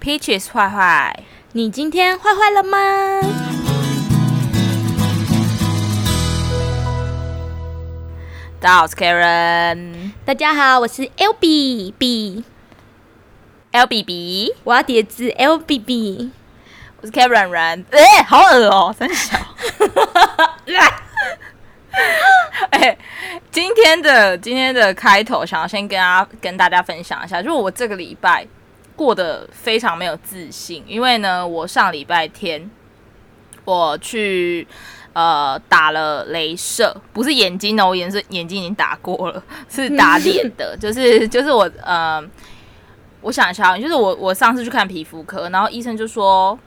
Peaches 坏坏，你今天坏坏了吗？大家好，我是 Karen。大家好，我是 LB B LBB，我要叠字 LBB。我是 Karen 人，哎、欸，好恶哦，真小。哎、欸，今天的今天的开头，想要先跟大家跟大家分享一下，就是我这个礼拜。过得非常没有自信，因为呢，我上礼拜天我去呃打了镭射，不是眼睛哦，我眼是眼睛已经打过了，是打脸的，就是就是我呃，我想一下，就是我我上次去看皮肤科，然后医生就说，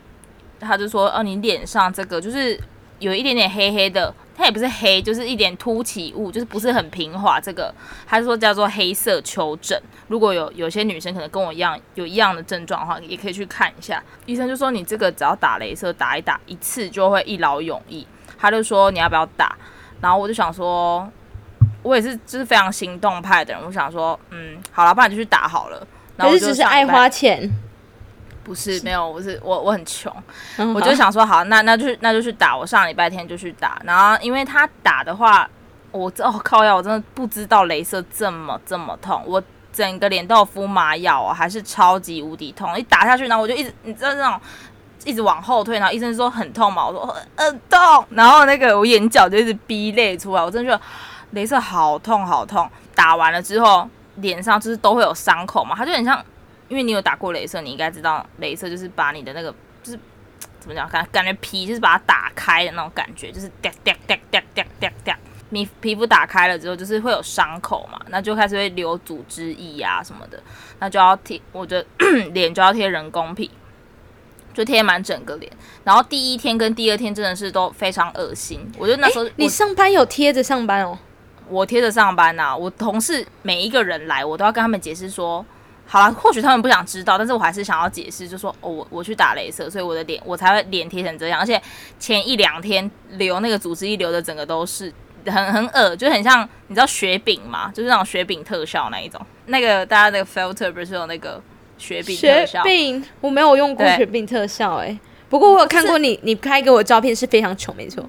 他就说，哦，你脸上这个就是有一点点黑黑的。它也不是黑，就是一点凸起物，就是不是很平滑。这个他说叫做黑色丘疹。如果有有些女生可能跟我一样有一样的症状的话，也可以去看一下。医生就说你这个只要打镭射打一打一次就会一劳永逸。他就说你要不要打？然后我就想说，我也是就是非常行动派的人，我想说嗯，好了，不然就去打好了。然后可是只是爱花钱。不是没有，我是我我很穷，我就想说好，那那就那就去打。我上礼拜天就去打，然后因为他打的话，我哦靠药，我真的不知道镭射这么这么痛，我整个脸都有敷麻药哦，还是超级无敌痛。一打下去，然后我就一直你知道那种一直往后退，然后医生说很痛嘛，我说很痛，然后那个我眼角就一直逼泪出来，我真的觉得镭射好痛好痛。打完了之后，脸上就是都会有伤口嘛，它就很像。因为你有打过镭射，你应该知道镭射就是把你的那个就是怎么讲，感感觉皮就是把它打开的那种感觉，就是你皮肤打开了之后，就是会有伤口嘛，那就开始会流组织液啊什么的，那就要贴，我的 脸就要贴人工皮，就贴满整个脸。然后第一天跟第二天真的是都非常恶心，我觉得那时候你上班有贴着上班哦，我贴着上班呐、啊，我同事每一个人来，我都要跟他们解释说。好了，或许他们不想知道，但是我还是想要解释，就说哦，我我去打雷射，所以我的脸我才会脸贴成这样，而且前一两天流那个组织一流的整个都是很很恶，就很像你知道雪饼嘛？就是那种雪饼特效那一种。那个大家那个 filter 不是有那个雪饼特效？雪饼我没有用过雪饼特效哎、欸，不过我有看过你你拍给我的照片是非常丑，没错。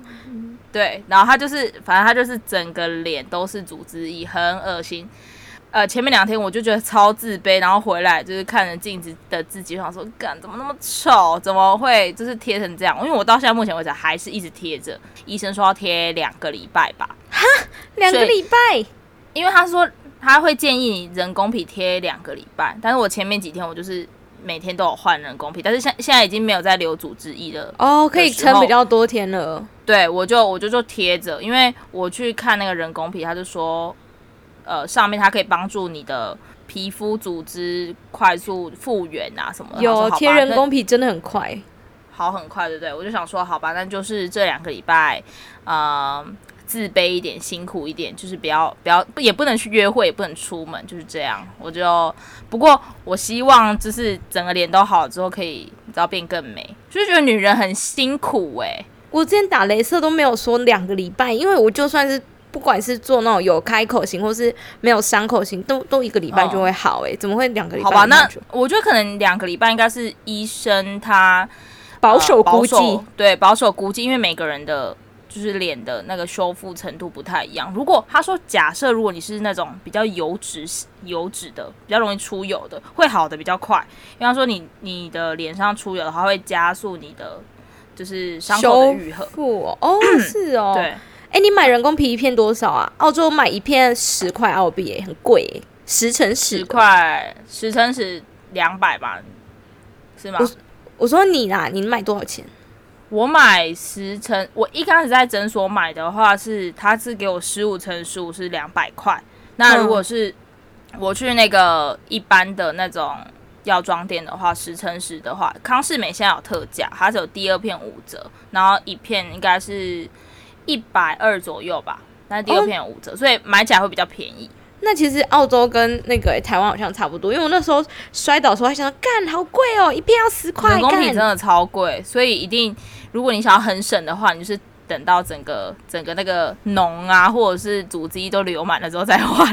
对，然后他就是反正他就是整个脸都是组织液，很恶心。呃，前面两天我就觉得超自卑，然后回来就是看着镜子的自己，想说，干怎么那么丑，怎么会就是贴成这样？因为我到现在目前为止还是一直贴着，医生说要贴两个礼拜吧。哈，两个礼拜？因为他说他会建议你人工皮贴两个礼拜，但是我前面几天我就是每天都有换人工皮，但是现现在已经没有在留组织液了。哦，可以撑比较多天了。对，我就我就就贴着，因为我去看那个人工皮，他就说。呃，上面它可以帮助你的皮肤组织快速复原啊，什么的。有贴人工皮真的很快，好很快，对不对？我就想说，好吧，那就是这两个礼拜，呃，自卑一点，辛苦一点，就是不要不要，也不能去约会，也不能出门，就是这样。我就不过我希望就是整个脸都好了之后，可以你知道变更美，就是觉得女人很辛苦哎、欸。我之前打镭射都没有说两个礼拜，因为我就算是。不管是做那种有开口型，或是没有伤口型，都都一个礼拜就会好诶、欸，怎么会两个礼拜？好吧，那我觉得可能两个礼拜应该是医生他保守估计、呃，对保守估计，因为每个人的就是脸的那个修复程度不太一样。如果他说假设如果你是那种比较油脂油脂的，比较容易出油的，会好的比较快。因为他说你你的脸上出油的话，会加速你的就是伤口的愈合。哦，是哦，对。哎、欸，你买人工皮一片多少啊？澳洲买一片十块澳币，哎，很贵，哎，十乘十块，十乘十两百吧，是吗？我我说你啦，你买多少钱？我买十乘，我一开始在诊所买的话是，他是给我十五乘十五是两百块。那如果是我去那个一般的那种药妆店的话，十乘十的话，康是美现在有特价，它是有第二片五折，然后一片应该是。一百二左右吧，但是第二片有五折，哦，所以买起来会比较便宜。那其实澳洲跟那个台湾好像差不多，因为我那时候摔倒的时候还想说，干好贵哦，一片要十块。人工皮真的超贵，所以一定如果你想要很省的话，你就是等到整个整个那个脓啊，或者是组织液都流满了之后再换。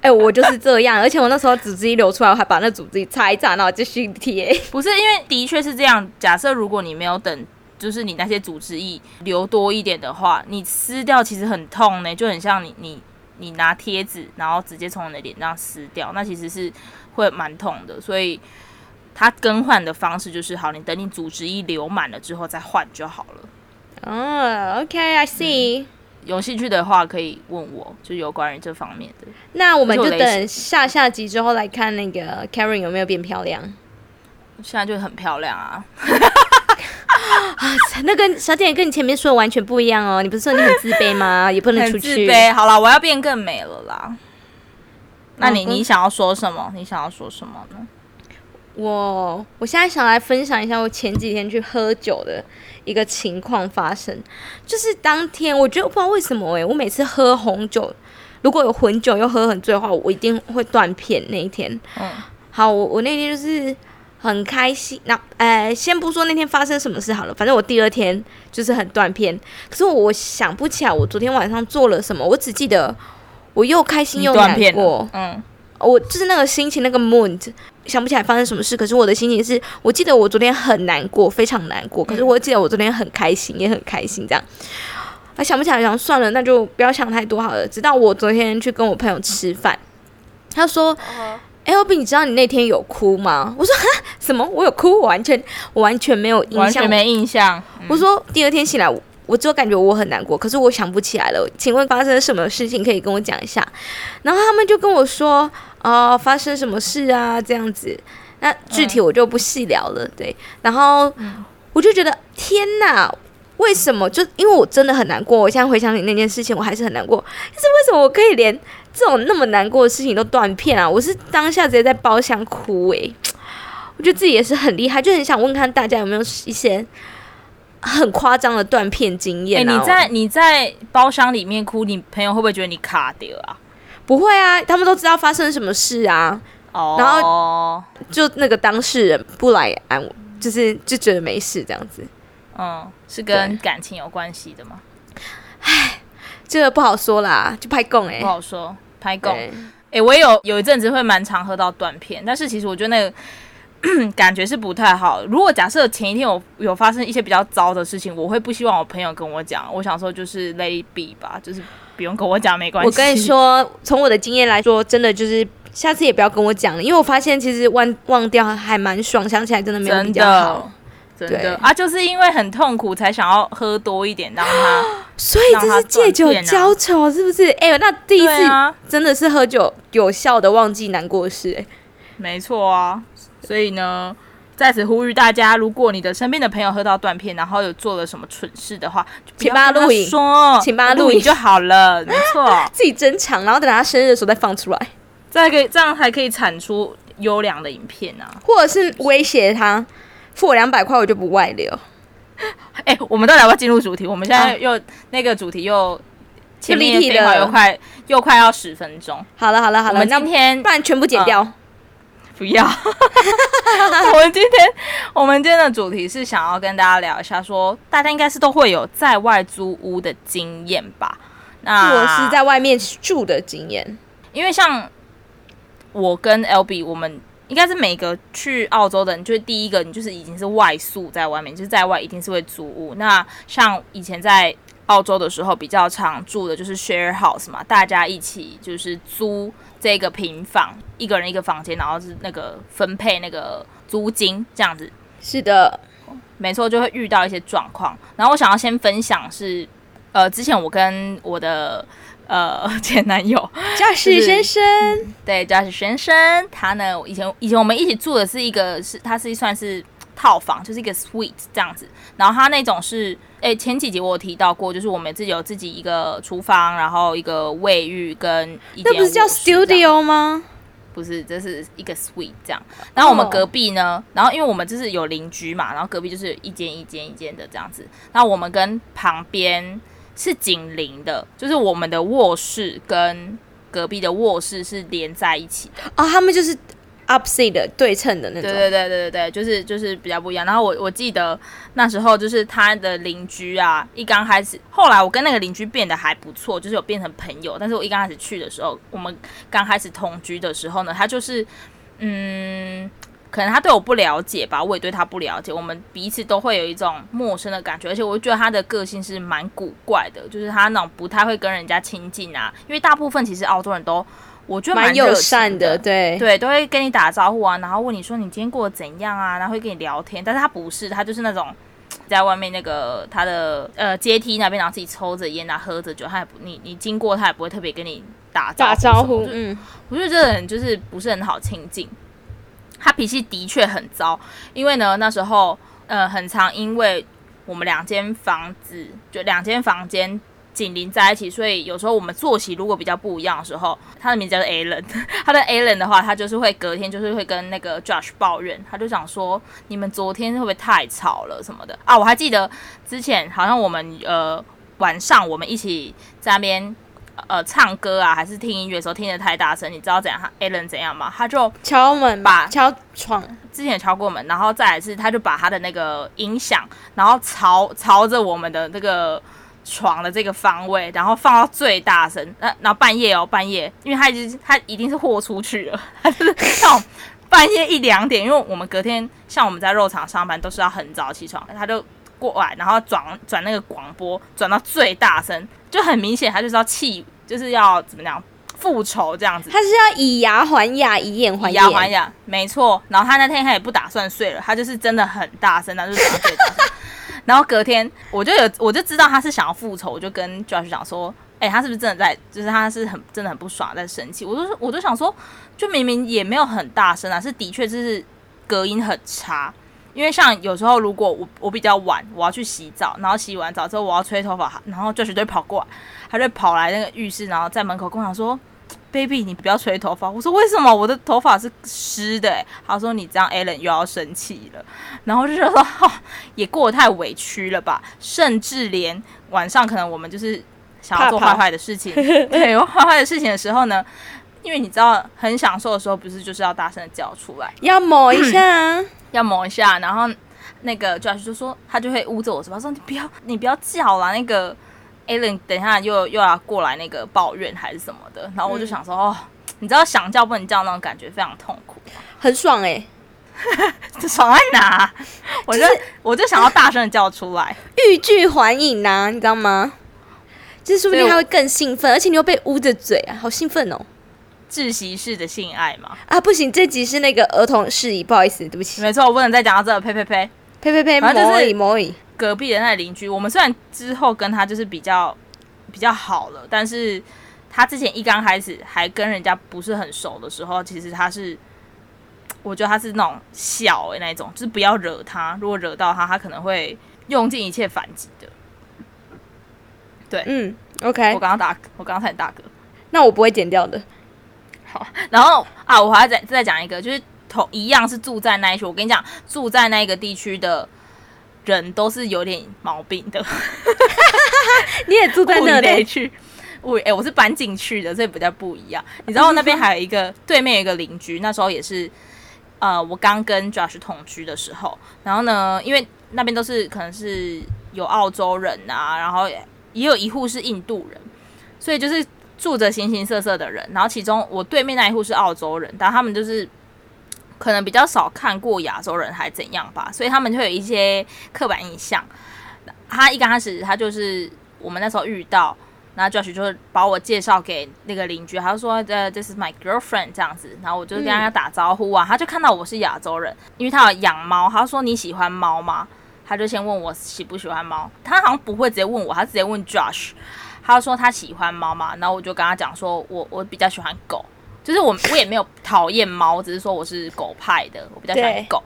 哎、欸，我就是这样，而且我那时候组织液流出来，我还把那组织液擦一擦，然后继续贴。不是因为的确是这样，假设如果你没有等，就是你那些组织液流多一点的话，你撕掉其实很痛呢，就很像你你你拿贴纸，然后直接从你的脸上撕掉，那其实是会蛮痛的。所以它更换的方式就是，好，你等你组织液流满了之后再换就好了。哦、oh，OK，I see、嗯。有兴趣的话可以问我，就有关于这方面的。那我们就等下下集之后来看那个 Karen 有没有变漂亮。现在就很漂亮啊！啊，那跟小姐跟你前面说的完全不一样哦。你不是说你很自卑吗？也不能出去。自卑。好了，我要变更美了啦。那你你想要说什么？你想要说什么呢？我我现在想来分享一下我前几天去喝酒的一个情况发生，就是当天我觉得我不知道为什么诶、欸，我每次喝红酒，如果有混酒又喝很醉的话，我一定会断片那一天。嗯，好，我我那天就是很开心，那呃，先不说那天发生什么事好了，反正我第二天就是很断片，可是我想不起来我昨天晚上做了什么，我只记得我又开心又难过，嗯。我就是那个心情，那个 mood，想不起来发生什么事。可是我的心情是，我记得我昨天很难过，非常难过。可是我记得我昨天很开心，也很开心。这样，啊，想不起来，想算了，那就不要想太多好了。直到我昨天去跟我朋友吃饭，他说：“哎，L B，你知道你那天有哭吗？”我说：“哈，什么？我有哭？我完全，我完全没有印象，完全没印象。嗯”我说：“第二天醒来。”我就感觉我很难过，可是我想不起来了。请问发生什么事情可以跟我讲一下？然后他们就跟我说：“哦，发生什么事啊？”这样子，那具体我就不细聊了。对，然后我就觉得天哪，为什么？就因为我真的很难过。我现在回想起那件事情，我还是很难过。但是为什么我可以连这种那么难过的事情都断片啊？我是当下直接在包厢哭诶、欸，我觉得自己也是很厉害，就很想问看大家有没有一些。很夸张的断片经验、啊。哎、欸，你在你在包厢里面哭，你朋友会不会觉得你卡掉啊？不会啊，他们都知道发生什么事啊。哦。然后就那个当事人不来安，就是就觉得没事这样子。嗯，是跟感情有关系的吗？唉，这个不好说啦，就拍供哎，不好说，拍供。哎、欸，我也有有一阵子会蛮常喝到断片，但是其实我觉得那个。感觉是不太好。如果假设前一天我有发生一些比较糟的事情，我会不希望我朋友跟我讲。我想说就是 let it be 吧，就是不用跟我讲没关系。我跟你说，从我的经验来说，真的就是下次也不要跟我讲了，因为我发现其实忘忘掉还蛮爽，想起来真的没有比较好。真的，啊，就是因为很痛苦才想要喝多一点，让他。所以这是借酒浇愁，是不是？哎、欸，那第一次真的是喝酒有效的忘记难过事、欸，哎，没错啊。所以呢，在此呼吁大家，如果你的身边的朋友喝到断片，然后有做了什么蠢事的话，请帮他录影，说，请帮他录影就好了，没错，自己珍藏，然后等他生日的时候再放出来，再可以这样还可以产出优良的影片啊，或者是威胁他付我两百块，我就不外流。哎、欸，我们都来要进入主题，我们现在又、啊、那个主题又前面废话又快又快要十分钟，好了好了好了，我们今天不然全部剪掉。嗯不要，我们今天我们今天的主题是想要跟大家聊一下说，说大家应该是都会有在外租屋的经验吧？那我是在外面住的经验，因为像我跟 LB，我们应该是每个去澳洲的人，就是第一个你就是已经是外宿在外面，就是在外一定是会租屋。那像以前在澳洲的时候，比较常住的就是 share house 嘛，大家一起就是租。这个平房，一个人一个房间，然后是那个分配那个租金这样子。是的，没错，就会遇到一些状况。然后我想要先分享是，呃，之前我跟我的呃前男友 驾驶先生，嗯、对驾驶先生，他呢以前以前我们一起住的是一个是，他是算是。套房就是一个 suite 这样子，然后他那种是，哎、欸，前几集我有提到过，就是我们自己有自己一个厨房，然后一个卫浴跟一间，那不是叫 studio 吗？不是，这是一个 suite 这样。然后我们隔壁呢，然后因为我们就是有邻居嘛，然后隔壁就是一间一间一间的这样子。然后我们跟旁边是紧邻的，就是我们的卧室跟隔壁的卧室是连在一起的。哦，他们就是。opposite 的对称的那种。对对对对对对，就是就是比较不一样。然后我我记得那时候就是他的邻居啊，一刚开始，后来我跟那个邻居变得还不错，就是有变成朋友。但是我一刚开始去的时候，我们刚开始同居的时候呢，他就是嗯。可能他对我不了解吧，我也对他不了解，我们彼此都会有一种陌生的感觉，而且我觉得他的个性是蛮古怪的，就是他那种不太会跟人家亲近啊，因为大部分其实澳洲人都我觉得蛮友善的，对。对，都会跟你打招呼啊，然后问你说你今天过得怎样啊，然后会跟你聊天，但是他不是，他就是那种在外面那个他的呃阶梯那边，然后自己抽着烟啊，喝着酒，他也不你你经过他也不会特别跟你打打招呼，嗯，我觉得这个人就是不是很好亲近。他脾气的确很糟，因为呢，那时候呃很常，因为我们两间房子就两间房间紧邻在一起，所以有时候我们作息如果比较不一样的时候，他的名字叫做 Alan，他的 Alan 的话，他就是会隔天就是会跟那个 Josh 抱怨，他就想说你们昨天会不会太吵了什么的啊？我还记得之前好像我们呃晚上我们一起在那边。呃，唱歌啊，还是听音乐的时候听得太大声，你知道怎样？Alan 怎样吗？他就敲门，吧敲床，之前敲过门，然后再来是，他就把他的那个音响，然后朝朝着我们的那个床的这个方位，然后放到最大声。那然后半夜哦，半夜，因为他已经他一定是豁出去了，他就是那种半夜一两点，因为我们隔天像我们在肉场上班都是要很早起床，他就过来，然后转转那个广播，转到最大声。就很明显，他就是要气，就是要怎么讲复仇这样子。他是要以牙还牙，以眼还眼。以牙还牙，没错。然后他那天他也不打算睡了，他就是真的很大声，他就是讲最大声。然后隔天我就有我就知道他是想要复仇，我就跟 Josh 讲说，哎、欸，他是不是真的在，就是他是很真的很不爽，在生气。我就我就想说，就明明也没有很大声啊，是的确就是隔音很差。因为像有时候，如果我我比较晚，我要去洗澡，然后洗完澡之后我要吹头发，然后 Josh 就会跑过来，他就跑来那个浴室，然后在门口跟我讲说：“Baby，你不要吹头发。”我说：“为什么？我的头发是湿的。”他说：“你这样，Allen 又要生气了。”然后就觉得说：“、也过得太委屈了吧？”甚至连晚上可能我们就是想要做坏坏的事情，对，坏坏的事情的时候呢，因为你知道很享受的时候，不是就是要大声的叫出来，要抹一下。嗯 要抹一下，然后那个 Josh 就说，他就会捂着我说，他说你不要，你不要叫啦。那个 Alan 等一下又又要过来那个抱怨还是什么的，然后我就想说，嗯、哦，你知道想叫不能叫那种感觉非常痛苦，很爽哎、欸，爽在哪？我就、就是、我就想要大声的叫出来，欲拒还迎呐，你知道吗？就是说不定他会更兴奋，而且你又被捂着嘴啊，好兴奋哦。窒息式的性爱吗？啊，不行，这集是那个儿童事宜，不好意思，对不起。没错，我不能再讲到这个，呸呸呸，呸呸呸，魔芋魔芋。隔壁的那邻居，我们虽然之后跟他就是比较比较好了，但是他之前一刚开始还跟人家不是很熟的时候，其实他是，我觉得他是那种小的那种，就是不要惹他，如果惹到他，他可能会用尽一切反击的。对，嗯，OK，我刚刚打，我刚刚才大哥，那我不会剪掉的。然后啊，我还要再再讲一个，就是同一样是住在那一区。我跟你讲，住在那个地区的人都是有点毛病的。你也住在那里去？我哎，我是搬进去的，所以比较不一样。你知道那边还有一个对面有一个邻居，那时候也是呃，我刚跟 Josh 同居的时候。然后呢，因为那边都是可能是有澳洲人啊，然后也有一户是印度人，所以就是。住着形形色色的人，然后其中我对面那一户是澳洲人，但他们就是可能比较少看过亚洲人还怎样吧，所以他们就有一些刻板印象。他一刚开始他就是我们那时候遇到，然后 Josh 就会把我介绍给那个邻居，他就说呃，This is my girlfriend 这样子，然后我就跟他打招呼啊，他就看到我是亚洲人，因为他有养猫，他说你喜欢猫吗？他就先问我喜不喜欢猫，他好像不会直接问我，他直接问 Josh。他说他喜欢猫嘛，然后我就跟他讲说，我我比较喜欢狗，就是我我也没有讨厌猫，只是说我是狗派的，我比较喜欢狗。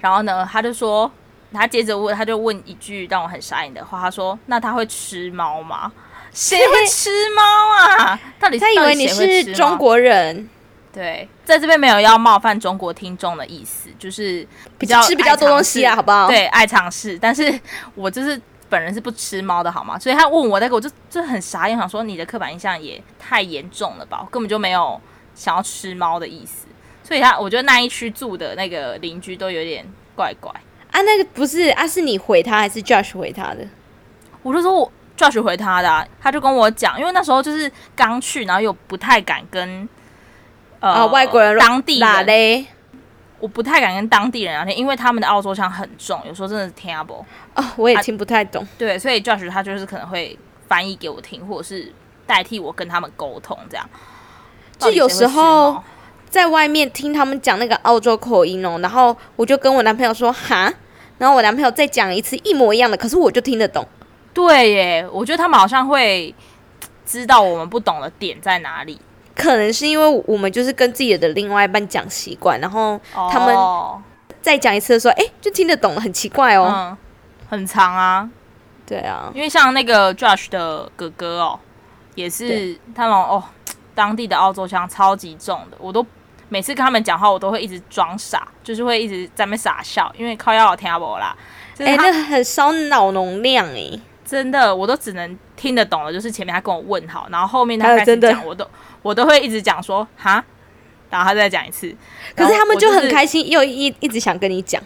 然后呢，他就说，他接着问，他就问一句让我很傻眼的话，他说：“那他会吃猫吗？谁会吃猫啊？到底他以为你是中国人？对，在这边没有要冒犯中国听众的意思，就是比较吃比较多东西啊，好不好？对，爱尝试，但是我就是。”本人是不吃猫的好吗？所以他问我那个，我就就很傻眼，想说你的刻板印象也太严重了吧？我根本就没有想要吃猫的意思。所所以他我觉得那一区住的那个邻居都有点怪怪啊。那个不是啊，是你回他还是 Josh 回他的？我就说我 Josh 回他的、啊，他就跟我讲，因为那时候就是刚去，然后又不太敢跟呃、哦、外国人当地人嘞。我不太敢跟当地人聊天，因为他们的澳洲腔很重，有时候真的是听不懂。哦，我也听不太懂。对，所以 Josh 他就是可能会翻译给我听，或者是代替我跟他们沟通，这样。就有时候在外面听他们讲那个澳洲口音哦，然后我就跟我男朋友说哈，然后我男朋友再讲一次一模一样的，可是我就听得懂。对耶，我觉得他们好像会知道我们不懂的点在哪里。可能是因为我们就是跟自己的另外一半讲习惯，然后他们再讲一次的时候，哎、欸，就听得懂了，很奇怪哦。嗯，很长啊。对啊，因为像那个 Josh 的哥哥哦，也是他们哦，当地的澳洲腔超级重的，我都每次跟他们讲话，我都会一直装傻，就是会一直在那边傻笑，因为靠腰听不啦。哎、欸，那很烧脑容量哎，真的，我都只能听得懂的，就是前面他跟我问好，然后后面他开始讲，我都。我都会一直讲说哈，然后他再讲一次，可是他们就很开心，又一一直想跟你讲，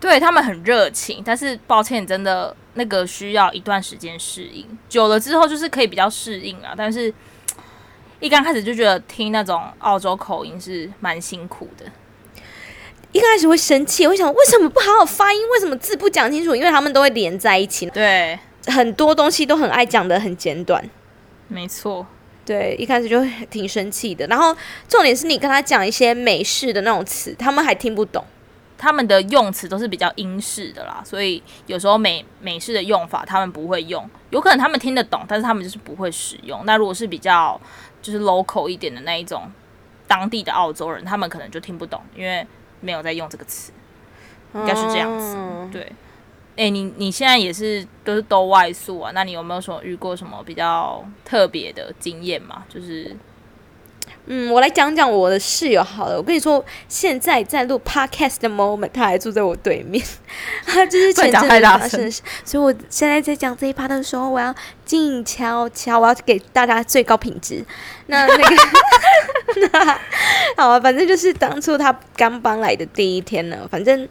对他们很热情，但是抱歉，真的那个需要一段时间适应，久了之后就是可以比较适应了，但是一刚开始就觉得听那种澳洲口音是蛮辛苦的，一开始会生气，我想为什么不好好发音，为什么字不讲清楚？因为他们都会连在一起，对，很多东西都很爱讲的很简短，没错。对，一开始就挺生气的。然后重点是你跟他讲一些美式的那种词，他们还听不懂。他们的用词都是比较英式的啦，所以有时候美美式的用法他们不会用。有可能他们听得懂，但是他们就是不会使用。那如果是比较就是 local 一点的那一种当地的澳洲人，他们可能就听不懂，因为没有在用这个词，应该是这样子。嗯、对。哎、欸，你你现在也是都是都外宿啊？那你有没有什么遇过什么比较特别的经验嘛？就是，嗯，我来讲讲我的室友好了。我跟你说，现在在录 podcast 的 moment，他还住在我对面，他 就是前阵子发生的事。所以我现在在讲这一趴的时候，我要静悄悄，我要给大家最高品质。那那个，那好啊，反正就是当初他刚搬来的第一天呢，反正。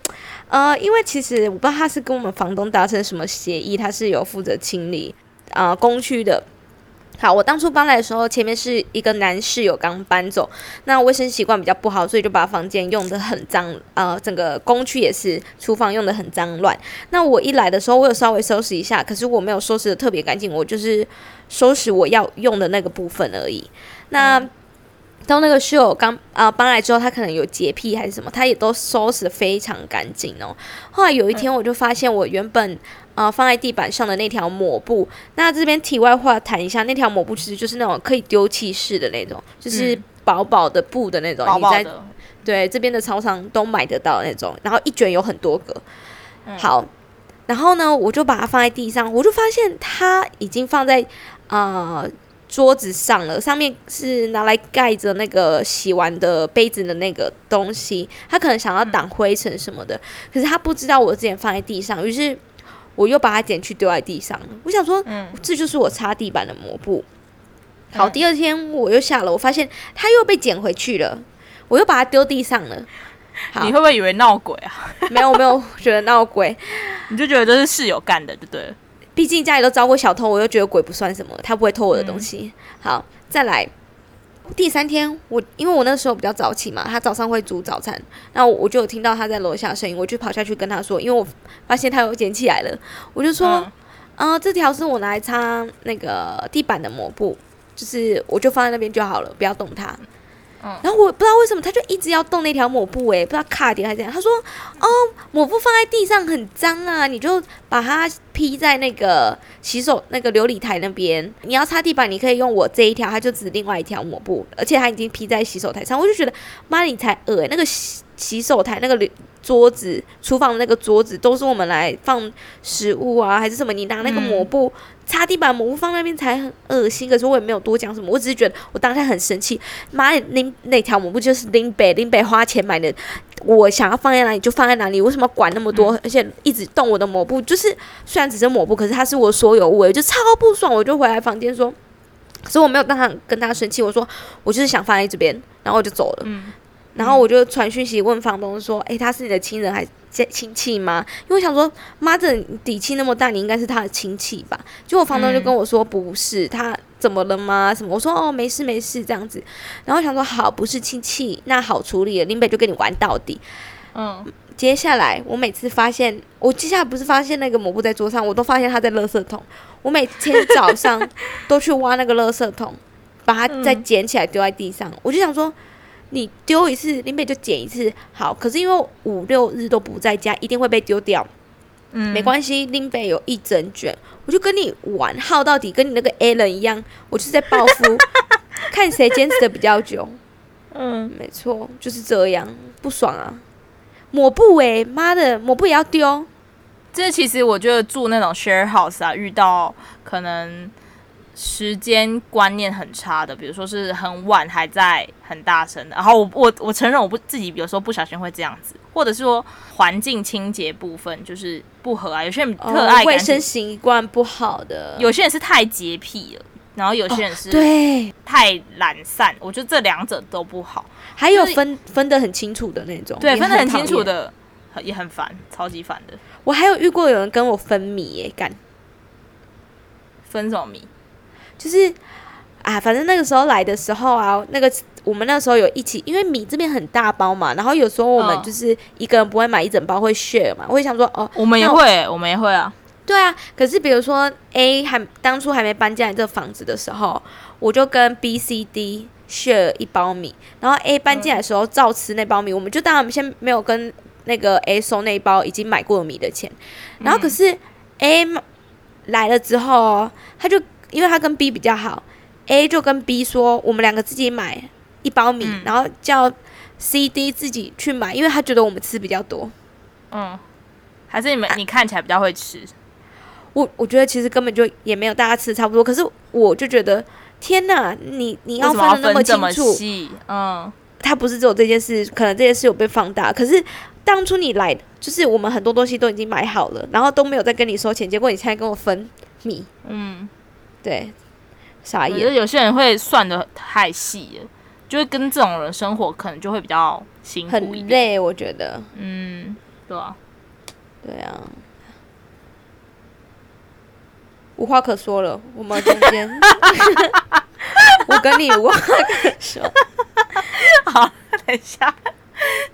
呃，因为其实我不知道他是跟我们房东达成什么协议，他是有负责清理啊、呃、公区的。好，我当初搬来的时候，前面是一个男室友刚搬走，那卫生习惯比较不好，所以就把房间用得很脏，呃，整个公区也是厨房用得很脏乱。那我一来的时候，我有稍微收拾一下，可是我没有收拾得特别干净，我就是收拾我要用的那个部分而已。那。到那个室友刚啊搬来之后，他可能有洁癖还是什么，他也都收拾的非常干净哦。后来有一天，我就发现我原本啊、呃、放在地板上的那条抹布，那这边题外话谈一下，那条抹布其实就是那种可以丢弃式的那种，就是薄薄的布的那种，你在对这边的超商都买得到那种，然后一卷有很多个。好，然后呢，我就把它放在地上，我就发现它已经放在啊。呃桌子上了，上面是拿来盖着那个洗完的杯子的那个东西，他可能想要挡灰尘什么的，嗯、可是他不知道我之前放在地上，于是我又把它捡去丢在地上。我想说，嗯，这就是我擦地板的抹布。好，第二天我又下楼，我发现它又被捡回去了，我又把它丢地上了。好，你会不会以为闹鬼啊？没有，没有觉得闹鬼，你就觉得这是室友干的，对不对？毕竟家里都遭过小偷，我又觉得鬼不算什么，他不会偷我的东西。嗯、好，再来第三天，我因为我那时候比较早起嘛，他早上会煮早餐，然后我就有听到他在楼下声音，我就跑下去跟他说，因为我发现他有捡起来了，我就说，啊、嗯呃，这条是我拿来擦那个地板的抹布，就是我就放在那边就好了，不要动它。然后我不知道为什么他就一直要动那条抹布，诶，不知道卡点还是怎样。他说：“哦，抹布放在地上很脏啊，你就把它披在那个洗手那个琉璃台那边。你要擦地板，你可以用我这一条，他就指另外一条抹布，而且他已经披在洗手台上。我就觉得，妈，你才恶诶，那个洗洗手台那个桌子，厨房的那个桌子都是我们来放食物啊，还是什么？你拿那个抹布。嗯”擦地板抹布放那边才很恶心，可是我也没有多讲什么，我只是觉得我当下很生气。妈的，拎那条抹布就是林北林北花钱买的，我想要放在哪里就放在哪里，为什么管那么多？嗯、而且一直动我的抹布，就是虽然只是抹布，可是它是我所有物，我就超不爽。我就回来房间说，可是我没有当场跟他生气，我说我就是想放在这边，然后我就走了。嗯、然后我就传讯息问房东说：“诶、欸，他是你的亲人还是亲戚吗？”因为我想说，妈这底气那么大，你应该是他的亲戚吧？结果房东就跟我说：“不是，他怎么了吗？什么？”我说：“哦，没事没事，这样子。”然后想说：“好，不是亲戚，那好处理了。林北就跟你玩到底。”嗯。接下来，我每次发现，我接下来不是发现那个抹布在桌上，我都发现它在垃圾桶。我每天早上 都去挖那个垃圾桶，把它再捡起来丢在地上。嗯、我就想说，你丢一次，林北就捡一次，好。可是因为五六日都不在家，一定会被丢掉。嗯，没关系，林北有一整卷，我就跟你玩耗到底，跟你那个 Allen 一样，我就是在报复，看谁坚持的比较久。嗯，没错，就是这样，不爽啊。抹布诶、欸，妈的，抹布也要丢。这其实我觉得住那种 share house 啊，遇到可能时间观念很差的，比如说是很晚还在很大声的，然后我我我承认我不自己有时候不小心会这样子，或者是说环境清洁部分就是不合啊，有些人特爱卫生习惯不好的，有些人是太洁癖了，然后有些人是对太懒散，我觉得这两者都不好。还有分、就是、分得很清楚的那种，对，分得很清楚的也很烦，超级烦的。我还有遇过有人跟我分米耶，干分什么米？就是啊，反正那个时候来的时候啊，那个我们那时候有一起，因为米这边很大包嘛，然后有时候我们就是一个人不会买一整包，会 share 嘛。我会想说，哦，我们也会，我们也会啊。对啊，可是比如说 A 还当初还没搬进来这房子的时候，我就跟 B、C、D。share 一包米，然后 A 搬进来的时候照吃那包米，嗯、我们就当然先没有跟那个 A 收那一包已经买过的米的钱，然后可是 A 来了之后，他就因为他跟 B 比较好，A 就跟 B 说我们两个自己买一包米，嗯、然后叫 C、D 自己去买，因为他觉得我们吃比较多。嗯，还是你们、啊、你看起来比较会吃？我我觉得其实根本就也没有大家吃的差不多，可是我就觉得。天呐，你你要分的那么清楚，嗯，他不是只有这件事，可能这件事有被放大。可是当初你来，就是我们很多东西都已经买好了，然后都没有再跟你收钱，结果你现在跟我分米，嗯，对，傻眼。有些人会算的太细了，就会跟这种人生活可能就会比较辛苦一点，很累，我觉得，嗯，对啊，对啊。无话可说了，我们中间，我跟你无话可说。好，等一下，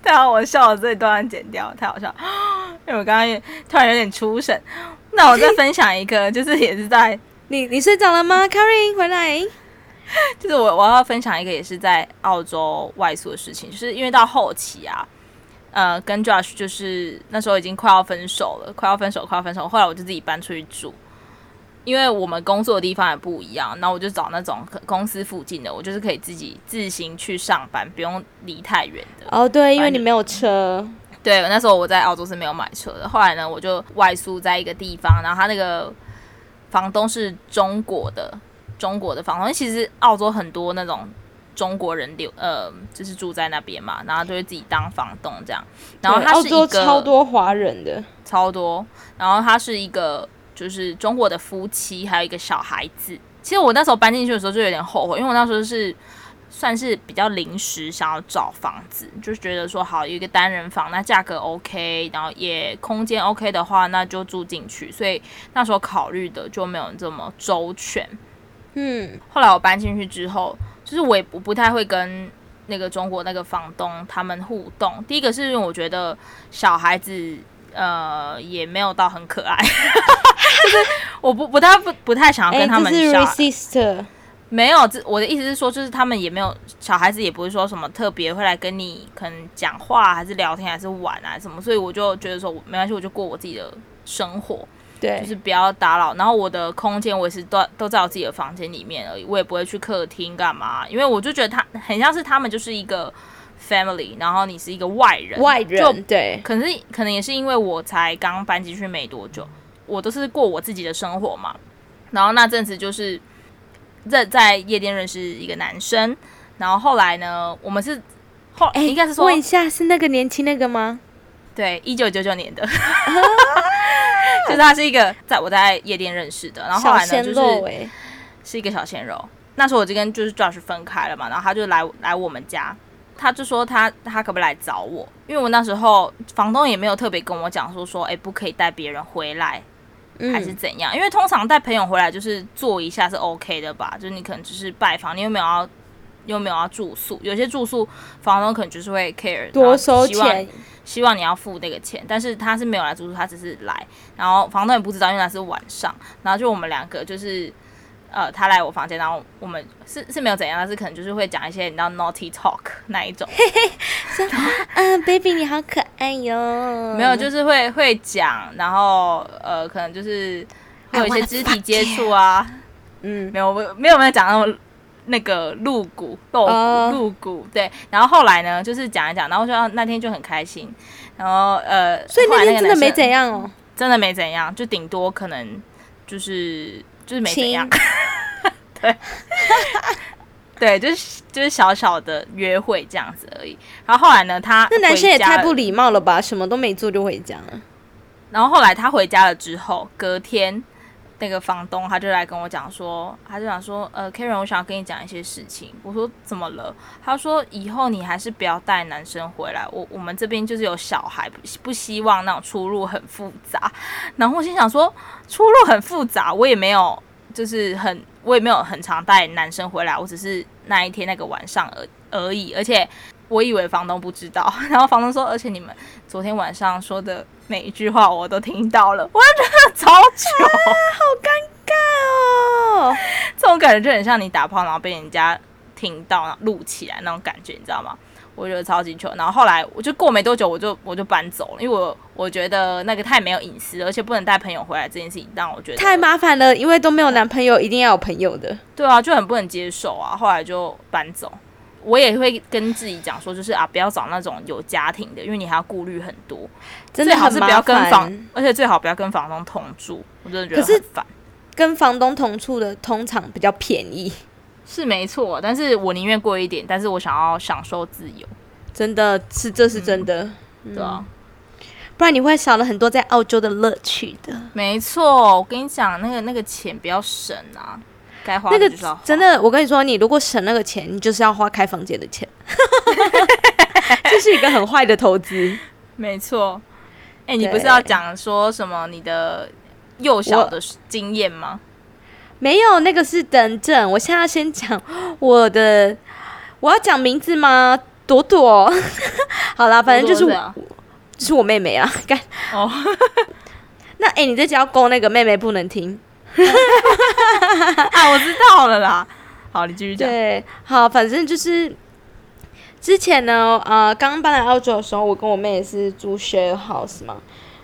太好，我笑了，这一段剪掉，太好笑，因为我刚刚突然有点出神。那我再分享一个，就是也是在你你睡着了吗？Karin 回来，就是我我要分享一个也是在澳洲外宿的事情，就是因为到后期啊，呃，跟 Josh 就是那时候已经快要分手了，快要分手，快要分手，后来我就自己搬出去住。因为我们工作的地方也不一样，然后我就找那种公司附近的，我就是可以自己自行去上班，不用离太远的。哦，对，因为你没有车。对，那时候我在澳洲是没有买车的。后来呢，我就外宿在一个地方，然后他那个房东是中国的，中国的房东。其实澳洲很多那种中国人留，呃，就是住在那边嘛，然后就会自己当房东这样。然后他是一个澳洲超多华人的，超多。然后他是一个。就是中国的夫妻，还有一个小孩子。其实我那时候搬进去的时候就有点后悔，因为我那时候是算是比较临时想要找房子，就是觉得说好有一个单人房，那价格 OK，然后也空间 OK 的话，那就住进去。所以那时候考虑的就没有这么周全。嗯，后来我搬进去之后，就是我也不不太会跟那个中国那个房东他们互动。第一个是因为我觉得小孩子。呃，也没有到很可爱，就是我不不太不不太想要跟他们没有，这我的意思是说，就是他们也没有小孩子，也不会说什么特别会来跟你可能讲话，还是聊天，还是玩啊什么，所以我就觉得说没关系，我就过我自己的生活，对，就是不要打扰。然后我的空间我也是都都在我自己的房间里面而已，我也不会去客厅干嘛，因为我就觉得他很像是他们就是一个。family，然后你是一个外人，外人对，可是可能也是因为我才刚搬进去没多久，我都是过我自己的生活嘛。然后那阵子就是在在夜店认识一个男生，然后后来呢，我们是后哎，应该是说问一下是那个年轻那个吗？对，一九九九年的，就是他是一个在我在夜店认识的，然后后来呢就是是一个小鲜肉。那时候我就跟就是 Josh 分开了嘛，然后他就来来我们家。他就说他他可不可以来找我？因为我那时候房东也没有特别跟我讲说说，哎、欸，不可以带别人回来，还是怎样？嗯、因为通常带朋友回来就是坐一下是 OK 的吧？就是你可能只是拜访，你有没有要有没有要住宿？有些住宿房东可能就是会 care 多收钱，希望你要付那个钱，但是他是没有来住宿，他只是来，然后房东也不知道，因为那是晚上，然后就我们两个就是。呃，他来我房间，然后我们是是没有怎样，但是可能就是会讲一些你知道 naughty talk 那一种。嗯，baby 你好可爱哟。没有，就是会会讲，然后呃，可能就是会有一些肢体接触啊。嗯，没有，没有没有没有讲那么那个露骨露骨露骨。对，然后后来呢，就是讲一讲，然后就那天就很开心，然后呃，所以那天真的没怎样哦，真的没怎样，就顶多可能就是。就是没怎样，对，对，就是就是小小的约会这样子而已。然后后来呢，他那男生也太不礼貌了吧，什么都没做就回家了。然后后来他回家了之后，隔天那个房东他就来跟我讲说，他就想说，呃，Karen，我想要跟你讲一些事情。我说怎么了？他说以后你还是不要带男生回来。我我们这边就是有小孩，不不希望那种出入很复杂。然后我心想说。出入很复杂，我也没有，就是很，我也没有很常带男生回来，我只是那一天那个晚上而而已，而且我以为房东不知道，然后房东说，而且你们昨天晚上说的每一句话我都听到了，我觉得超糗，啊，好尴尬哦，这种感觉就很像你打炮然后被人家听到录起来那种感觉，你知道吗？我觉得超级糗，然后后来我就过没多久，我就我就搬走了，因为我我觉得那个太没有隐私，而且不能带朋友回来这件事情让我觉得太麻烦了，因为都没有男朋友，一定要有朋友的。对啊，就很不能接受啊。后来就搬走，我也会跟自己讲说，就是啊，不要找那种有家庭的，因为你还要顾虑很多，真的很。最好是不要跟房，而且最好不要跟房东同住，我真的觉得很烦。跟房东同住的通常比较便宜。是没错，但是我宁愿贵一点，但是我想要享受自由，真的是，这是真的，对啊，不然你会少了很多在澳洲的乐趣的。没错，我跟你讲，那个那个钱不要省啊，那个真的，我跟你说，你如果省那个钱，你就是要花开房间的钱，这是一个很坏的投资。没错，哎、欸，你不是要讲说什么你的幼小的经验吗？没有，那个是等阵。我现在要先讲我的，我要讲名字吗？朵朵，好啦，反正就是，我是，就是我妹妹啊。干哦，那哎、欸，你这只要勾那个妹妹不能听。啊，我知道了啦。好，你继续讲。对，好，反正就是之前呢，呃，刚搬来澳洲的时候，我跟我妹也是住 share house 嘛，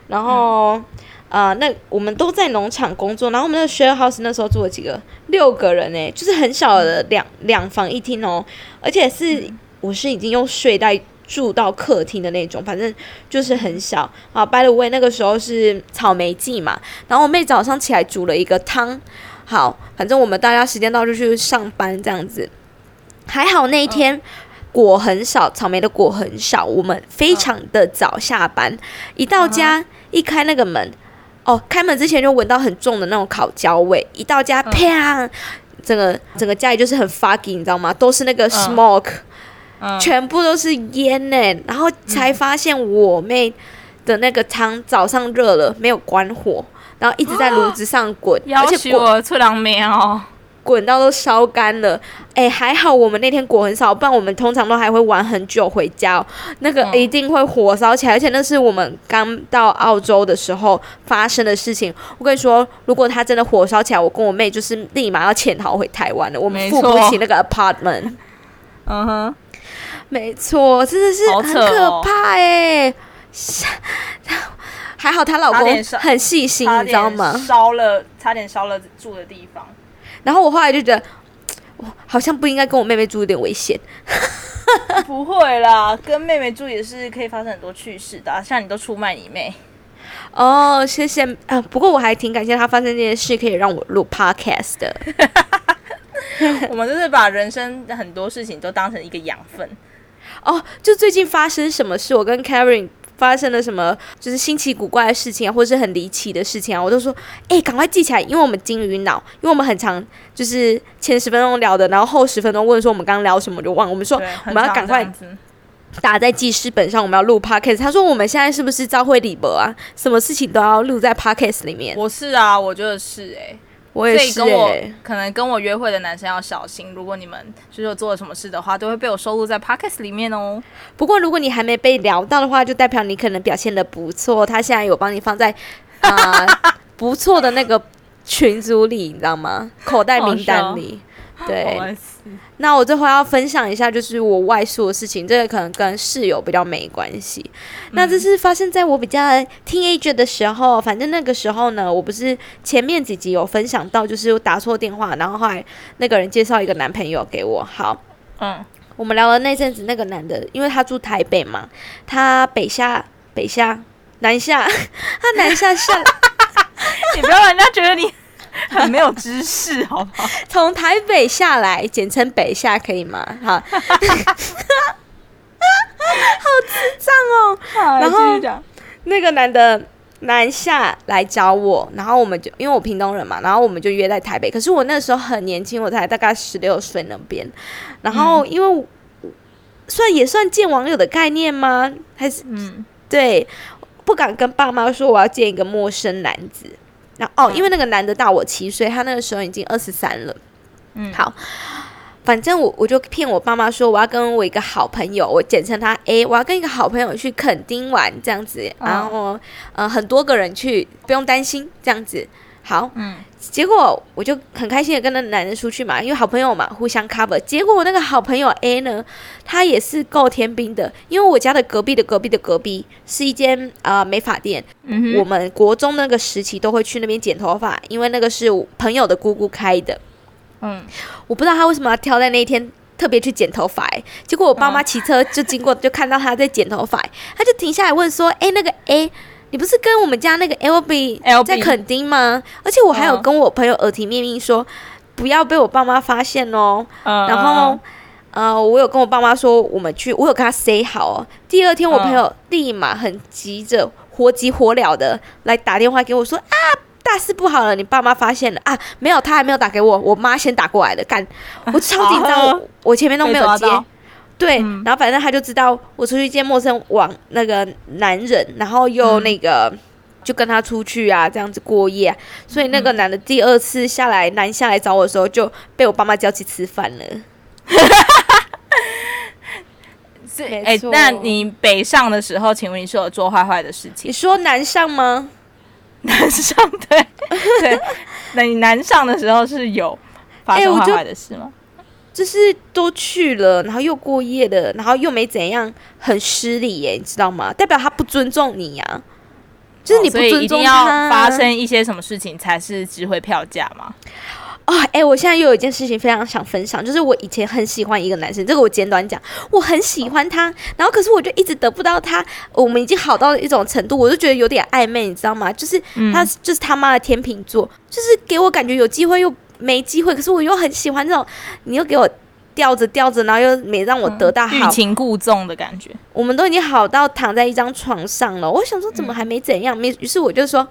然后。嗯啊、呃，那我们都在农场工作，然后我们的 share house 那时候住了几个，六个人诶，就是很小的两两房一厅哦，而且是、嗯、我是已经用睡袋住到客厅的那种，反正就是很小啊。By the way，那个时候是草莓季嘛，然后我妹早上起来煮了一个汤，好，反正我们大家时间到就去上班这样子，还好那一天、哦、果很少，草莓的果很少，我们非常的早下班，哦、一到家、嗯、一开那个门。哦，开门之前就闻到很重的那种烤焦味，一到家，啪，整个整个家里就是很 foggy，你知道吗？都是那个 smoke，嗯，全部都是烟呢。然后才发现我妹的那个汤早上热了，没有关火，然后一直在炉子上滚，而且滚出凉面哦。滚到都烧干了，哎、欸，还好我们那天果很少，不然我们通常都还会玩很久回家，喔。那个一定会火烧起来，而且那是我们刚到澳洲的时候发生的事情。我跟你说，如果他真的火烧起来，我跟我妹就是立马要潜逃回台湾了，我们付不起那个 apartment。嗯哼，没错，真的是很可怕哎，欸。还好她老公很细心，你知道吗？烧了，差点烧了住的地方。然后我后来就觉得，我好像不应该跟我妹妹住，有点危险。不会啦，跟妹妹住也是可以发生很多趣事的啊。像你都出卖你妹。哦，谢谢啊。不过我还挺感谢她发生这件事，可以让我录 podcast 的。我们就是把人生的很多事情都当成一个养分。哦，就最近发生什么事，我跟 Karen 发生了什么，就是新奇古怪的事情啊，或者是很离奇的事情啊，我都说，哎、欸，赶快记起来，因为我们金鱼脑，因为我们很常就是前十分钟聊的，然后后十分钟问说我们刚刚聊什么就忘了，我们说我们要赶快打在记事本上，我们要录 podcast。他说我们现在是不是召会礼博啊？什么事情都要录在 podcast 里面？我是啊，我觉得是哎、欸。我也是、欸，所以跟我可能跟我约会的男生要小心，如果你们就是做了什么事的话，都会被我收录在 podcast 里面哦。不过如果你还没被聊到的话，就代表你可能表现的不错，他现在有帮你放在啊、呃、不错的那个群组里，你知道吗？口袋名单里。对，那我最后要分享一下，就是我外宿的事情。这个可能跟室友比较没关系。那这是发生在我比较 teenager 的时候。反正那个时候呢，我不是前面几集有分享到，就是打错电话，然后后来那个人介绍一个男朋友给我。好，嗯，我们聊了那阵子，那个男的，因为他住台北嘛，他北下北下南下，他南下下，你不要让人家觉得你。很没有知识，好不好？从台北下来，简称北下，可以吗？好，好智障哦。然后那个男的南下来找我，然后我们就因为我屏东人嘛，然后我们就约在台北。可是我那时候很年轻，我才大概十六岁那边。然后因为算也算见网友的概念吗？还是嗯，对，不敢跟爸妈说我要见一个陌生男子。哦，因为那个男的大我七岁，他那个时候已经二十三了。嗯，好，反正我我就骗我爸妈说我要跟我一个好朋友，我简称他 A，我要跟一个好朋友去垦丁玩这样子，然后呃很多个人去，不用担心这样子。好，嗯，结果我就很开心的跟那男人出去嘛，因为好朋友嘛，互相 cover。结果我那个好朋友 A 呢，他也是够天兵的，因为我家的隔壁的隔壁的隔壁是一间啊、呃、美发店，嗯，我们国中那个时期都会去那边剪头发，因为那个是我朋友的姑姑开的，嗯，我不知道他为什么要挑在那一天特别去剪头发，结果我爸妈骑车就经过，就看到他在剪头发，他就停下来问说，哎、欸，那个 A。你不是跟我们家那个 L B 在垦丁吗？而且我还有跟我朋友耳提面命说，不要被我爸妈发现哦。然后，呃，我有跟我爸妈说我们去，我有跟他 say 好哦。第二天，我朋友立马很急着，火急火燎的来打电话给我说啊，大事不好了，你爸妈发现了啊？没有，他还没有打给我，我妈先打过来的。干，我超紧张，我前面都没有接。对，然后反正他就知道我出去见陌生网那个男人，然后又那个、嗯、就跟他出去啊，这样子过夜、啊。所以那个男的第二次下来南下来找我的时候，就被我爸妈叫去吃饭了。是哎，那你北上的时候，请问你是有做坏坏的事情？你说南上吗？南上对对，那你南上的时候是有发生坏坏的事吗？就是都去了，然后又过夜了，然后又没怎样，很失礼耶，你知道吗？代表他不尊重你呀、啊，就是你不尊重他，要发生一些什么事情才是值回票价吗？啊、哦，哎、欸，我现在又有一件事情非常想分享，就是我以前很喜欢一个男生，这个我简短讲，我很喜欢他，然后可是我就一直得不到他，我们已经好到了一种程度，我就觉得有点暧昧，你知道吗？就是他就是他妈的天秤座，就是给我感觉有机会又。没机会，可是我又很喜欢这种，你又给我吊着吊着，然后又没让我得到好，欲擒故纵的感觉。我们都已经好到躺在一张床上了，我想说怎么还没怎样？没、嗯，于是我就说，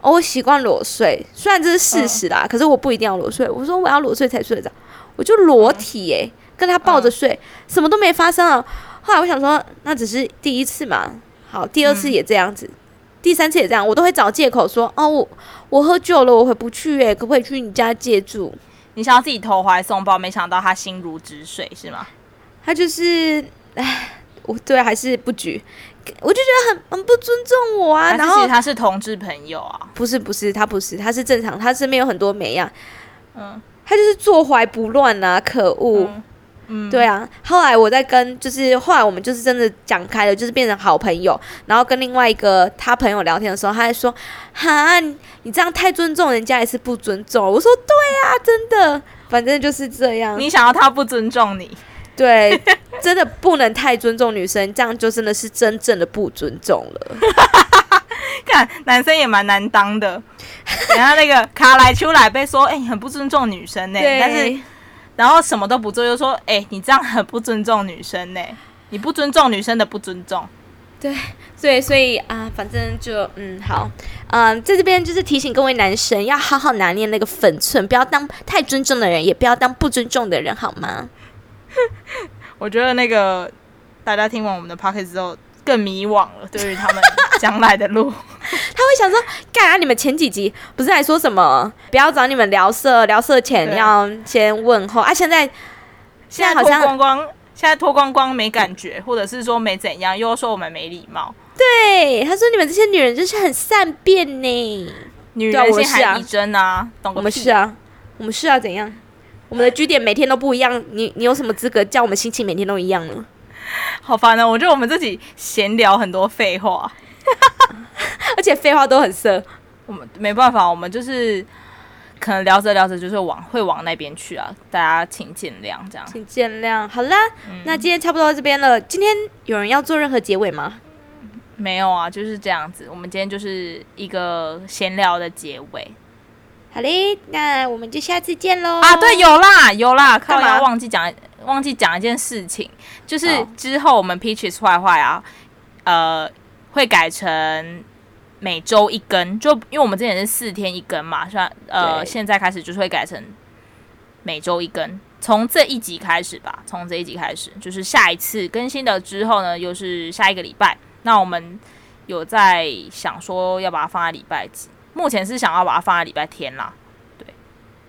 哦，我习惯裸睡，虽然这是事实啦，嗯、可是我不一定要裸睡。我说我要裸睡才睡得着，我就裸体哎、欸，跟他抱着睡，嗯、什么都没发生啊。后来我想说，那只是第一次嘛，好，第二次也这样子。嗯第三次也这样，我都会找借口说哦，我我喝酒了，我回不去哎，可不可以去你家借住？你想要自己投怀送抱，没想到他心如止水是吗？他就是哎，我对还是不举，我就觉得很很不尊重我啊。然后其实他是同志朋友啊？不是不是，他不是，他是正常，他身边有很多美样，嗯，他就是坐怀不乱啊，可恶。嗯嗯，对啊，后来我在跟，就是后来我们就是真的讲开了，就是变成好朋友。然后跟另外一个他朋友聊天的时候，他还说：“哈，你这样太尊重人家也是不尊重。”我说：“对啊，真的，反正就是这样。”你想要他不尊重你？对，真的不能太尊重女生，这样就真的是真正的不尊重了。看男生也蛮难当的，然后那个卡来出来被说：“哎、欸，很不尊重女生呢。”但是。然后什么都不做，就说：“哎、欸，你这样很不尊重女生呢、欸！你不尊重女生的不尊重。”对对，所以啊，反正就嗯好，嗯，在这边就是提醒各位男生要好好拿捏那个分寸，不要当太尊重的人，也不要当不尊重的人，好吗？我觉得那个大家听完我们的 podcast 之后更迷惘了，对于他们 将来的路，他会想说：干啊！你们前几集不是还说什么不要找你们聊色，聊色前要先问候啊？现在现在好像脱光光，现在脱光光没感觉，或者是说没怎样，又说我们没礼貌。对，他说你们这些女人就是很善变呢，女人心海底针啊，懂。我们是啊，我们是啊，怎样？我们的据点每天都不一样，你你有什么资格叫我们心情每天都一样呢？好烦啊！我觉得我们自己闲聊很多废话，而且废话都很色。我们没办法，我们就是可能聊着聊着就是往会往那边去啊，大家请见谅，这样。请见谅。好啦，嗯、那今天差不多到这边了。今天有人要做任何结尾吗？没有啊，就是这样子。我们今天就是一个闲聊的结尾。好嘞，那我们就下次见喽！啊，对，有啦，有啦，干嘛忘记讲？忘记讲一件事情，就是之后我们 Peaches 坏坏啊，呃，会改成每周一更，就因为我们之前是四天一更嘛，算呃，现在开始就是会改成每周一更，从这一集开始吧，从这一集开始，就是下一次更新的之后呢，又是下一个礼拜。那我们有在想说要把它放在礼拜几？目前是想要把它放在礼拜天啦，对，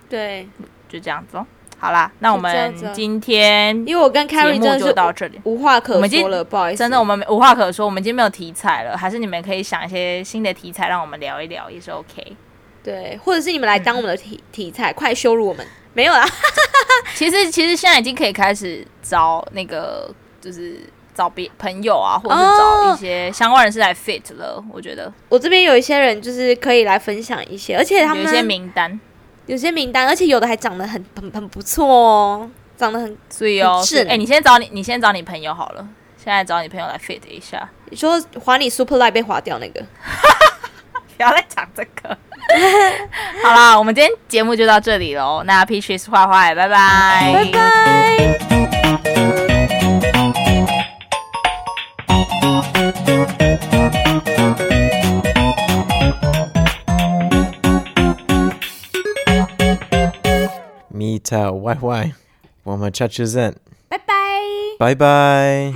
对，就这样子哦。好啦，那我们今天因为我跟 Carrie 真的就到这里，无话可说了，不好意思，真的我们无话可说。我们今天没有题材了，还是你们可以想一些新的题材让我们聊一聊，也是 OK。对，或者是你们来当我们的题题材，快羞辱我们，没有啦。其实其实现在已经可以开始找那个，就是。找别朋友啊，或者是找一些相关人士来 fit 了。Oh, 我觉得我这边有一些人，就是可以来分享一些，而且他们有些名单，有些名单，而且有的还长得很很很不错哦，长得很所以哦。是，哎、欸，你先找你，你先找你朋友好了。现在找你朋友来 fit 一下。你说划你 super light 被划掉那个，不要再讲这个。好啦，我们今天节目就到这里喽。那 Peaches 坏坏，拜拜，拜拜。我们下次见，拜拜，拜拜。